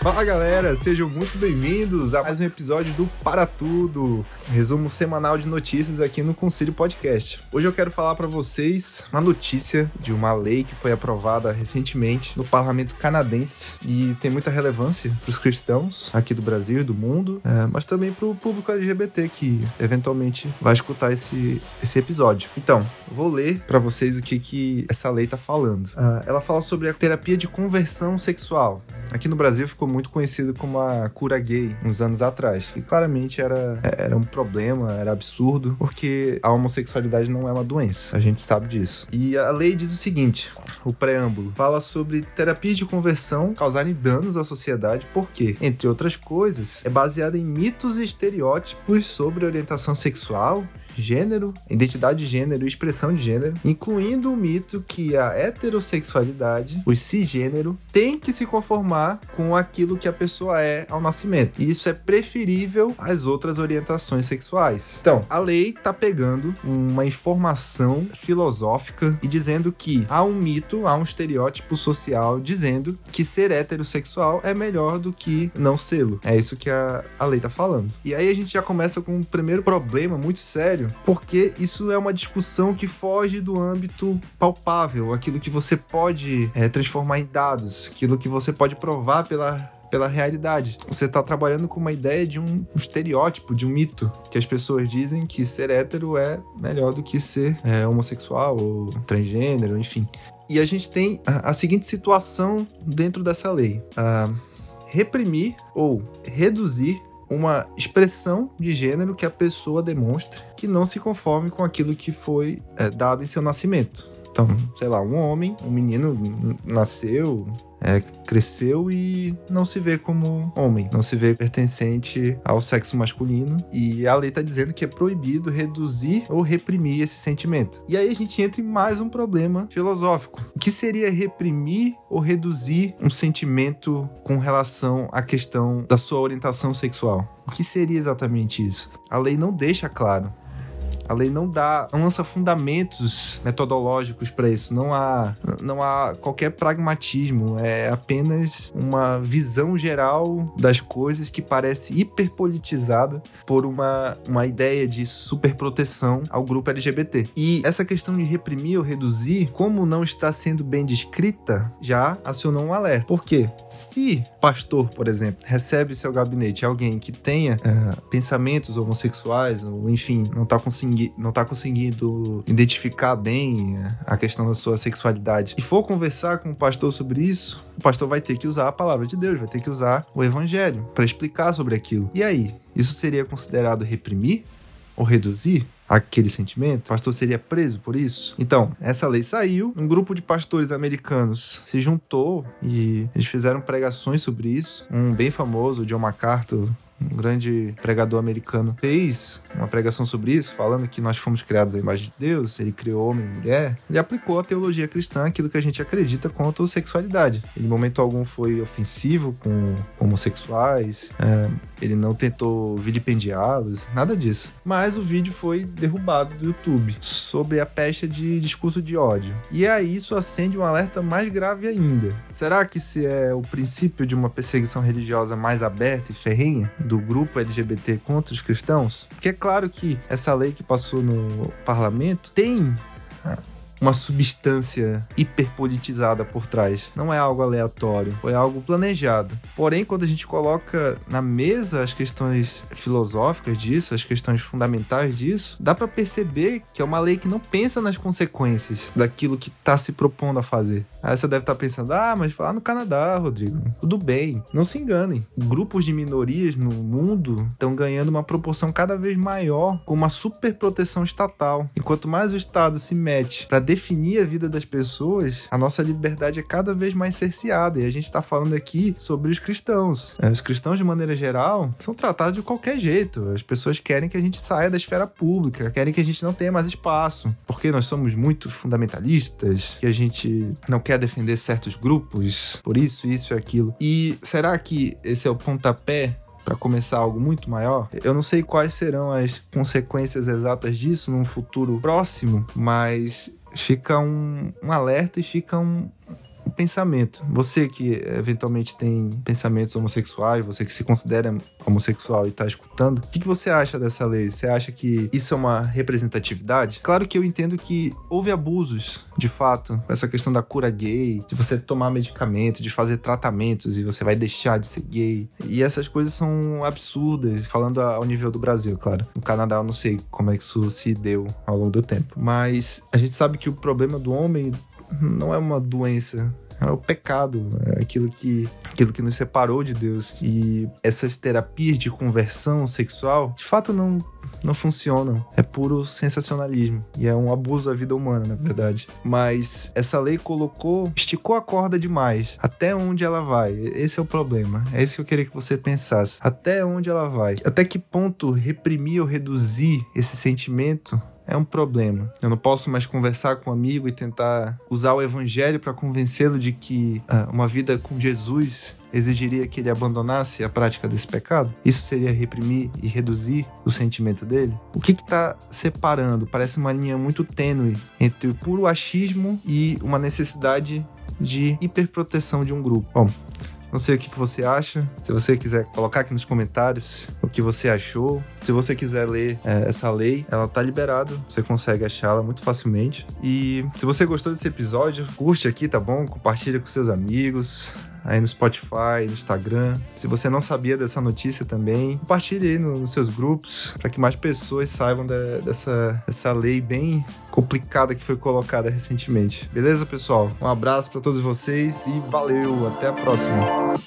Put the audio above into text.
Fala galera, sejam muito bem-vindos a mais um episódio do Para Tudo, resumo semanal de notícias aqui no Conselho Podcast. Hoje eu quero falar para vocês uma notícia de uma lei que foi aprovada recentemente no parlamento canadense e tem muita relevância para os cristãos aqui do Brasil e do mundo, é, mas também para o público LGBT que eventualmente vai escutar esse, esse episódio. Então, vou ler para vocês o que, que essa lei está falando. Uh, ela fala sobre a terapia de conversão sexual. Aqui no Brasil ficou muito conhecido como a cura gay uns anos atrás, que claramente era, era um problema, era absurdo, porque a homossexualidade não é uma doença, a gente sabe disso. E a lei diz o seguinte: o preâmbulo fala sobre terapias de conversão causarem danos à sociedade, porque, entre outras coisas, é baseada em mitos e estereótipos sobre orientação sexual, gênero, identidade de gênero e expressão de gênero, incluindo o mito que a heterossexualidade, o cisgênero, tem que se conformar com aquilo que a pessoa é ao nascimento. E isso é preferível às outras orientações sexuais. Então, a lei tá pegando uma informação filosófica e dizendo que há um mito, há um estereótipo social dizendo que ser heterossexual é melhor do que não sê-lo. É isso que a, a lei tá falando. E aí a gente já começa com um primeiro problema muito sério porque isso é uma discussão que foge do âmbito palpável, aquilo que você pode é, transformar em dados, aquilo que você pode provar pela pela realidade. Você está trabalhando com uma ideia de um, um, estereótipo, de um mito, que as pessoas dizem que ser hétero é melhor do que ser é, homossexual ou transgênero, enfim. E a gente tem a, a seguinte situação dentro dessa lei: uh, reprimir ou reduzir uma expressão de gênero que a pessoa demonstre que não se conforme com aquilo que foi é, dado em seu nascimento. Então, sei lá, um homem, um menino nasceu, é, cresceu e não se vê como homem, não se vê pertencente ao sexo masculino. E a lei está dizendo que é proibido reduzir ou reprimir esse sentimento. E aí a gente entra em mais um problema filosófico. O que seria reprimir ou reduzir um sentimento com relação à questão da sua orientação sexual? O que seria exatamente isso? A lei não deixa claro. A lei não dá, não lança fundamentos metodológicos para isso. Não há, não há qualquer pragmatismo. É apenas uma visão geral das coisas que parece hiperpolitizada por uma, uma ideia de superproteção ao grupo LGBT. E essa questão de reprimir ou reduzir, como não está sendo bem descrita, já acionou um alerta. Por quê? Se pastor, por exemplo, recebe seu gabinete alguém que tenha uh, pensamentos homossexuais, ou enfim, não está conseguindo não tá conseguindo identificar bem a questão da sua sexualidade e for conversar com o pastor sobre isso, o pastor vai ter que usar a palavra de Deus, vai ter que usar o evangelho para explicar sobre aquilo. E aí, isso seria considerado reprimir ou reduzir? aquele sentimento, o pastor seria preso por isso. Então, essa lei saiu, um grupo de pastores americanos se juntou e eles fizeram pregações sobre isso. Um bem famoso, John MacArthur, um grande pregador americano, fez uma pregação sobre isso, falando que nós fomos criados à imagem de Deus, ele criou homem e mulher. Ele aplicou a teologia cristã aquilo que a gente acredita quanto à sexualidade. Ele, em momento algum, foi ofensivo com homossexuais, é, ele não tentou vilipendiá-los, nada disso. Mas o vídeo foi derrubado do YouTube sobre a pecha de discurso de ódio. E aí isso acende um alerta mais grave ainda. Será que se é o princípio de uma perseguição religiosa mais aberta e ferrenha? Do grupo LGBT contra os cristãos? Porque é claro que essa lei que passou no parlamento tem uma substância hiperpolitizada por trás. Não é algo aleatório, foi algo planejado. Porém, quando a gente coloca na mesa as questões filosóficas disso, as questões fundamentais disso, dá para perceber que é uma lei que não pensa nas consequências daquilo que está se propondo a fazer. Aí você deve estar tá pensando: ah, mas falar no Canadá, Rodrigo, tudo bem. Não se enganem. Grupos de minorias no mundo estão ganhando uma proporção cada vez maior com uma super proteção estatal. Enquanto mais o Estado se mete para definir a vida das pessoas, a nossa liberdade é cada vez mais cerceada. E a gente está falando aqui sobre os cristãos. É, os cristãos, de maneira geral, são tratados de qualquer jeito. As pessoas querem que a gente saia da esfera pública, querem que a gente não tenha mais espaço, porque nós somos muito fundamentalistas, que a gente não quer defender certos grupos, por isso, isso e aquilo. E será que esse é o pontapé para começar algo muito maior. Eu não sei quais serão as consequências exatas disso num futuro próximo, mas fica um, um alerta e fica um, o pensamento. Você que eventualmente tem pensamentos homossexuais, você que se considera homossexual e tá escutando, o que, que você acha dessa lei? Você acha que isso é uma representatividade? Claro que eu entendo que houve abusos, de fato, essa questão da cura gay, de você tomar medicamento, de fazer tratamentos e você vai deixar de ser gay. E essas coisas são absurdas, falando ao nível do Brasil, claro. No Canadá eu não sei como é que isso se deu ao longo do tempo. Mas a gente sabe que o problema do homem não é uma doença é o pecado, é aquilo que, aquilo que nos separou de Deus. E essas terapias de conversão sexual, de fato, não, não funcionam. É puro sensacionalismo. E é um abuso da vida humana, na verdade. Mas essa lei colocou, esticou a corda demais. Até onde ela vai? Esse é o problema. É isso que eu queria que você pensasse. Até onde ela vai? Até que ponto reprimir ou reduzir esse sentimento é um problema. Eu não posso mais conversar com um amigo e tentar usar o evangelho para convencê-lo de que ah, uma vida com Jesus exigiria que ele abandonasse a prática desse pecado? Isso seria reprimir e reduzir o sentimento dele? O que está separando? Parece uma linha muito tênue entre o puro achismo e uma necessidade de hiperproteção de um grupo. Bom, não sei o que, que você acha. Se você quiser colocar aqui nos comentários o que você achou. Se você quiser ler é, essa lei, ela tá liberada. Você consegue achá-la muito facilmente. E se você gostou desse episódio, curte aqui, tá bom? Compartilha com seus amigos aí no Spotify, no Instagram. Se você não sabia dessa notícia também, compartilhe aí no, nos seus grupos para que mais pessoas saibam de, dessa, dessa lei bem complicada que foi colocada recentemente. Beleza, pessoal? Um abraço para todos vocês e valeu, até a próxima.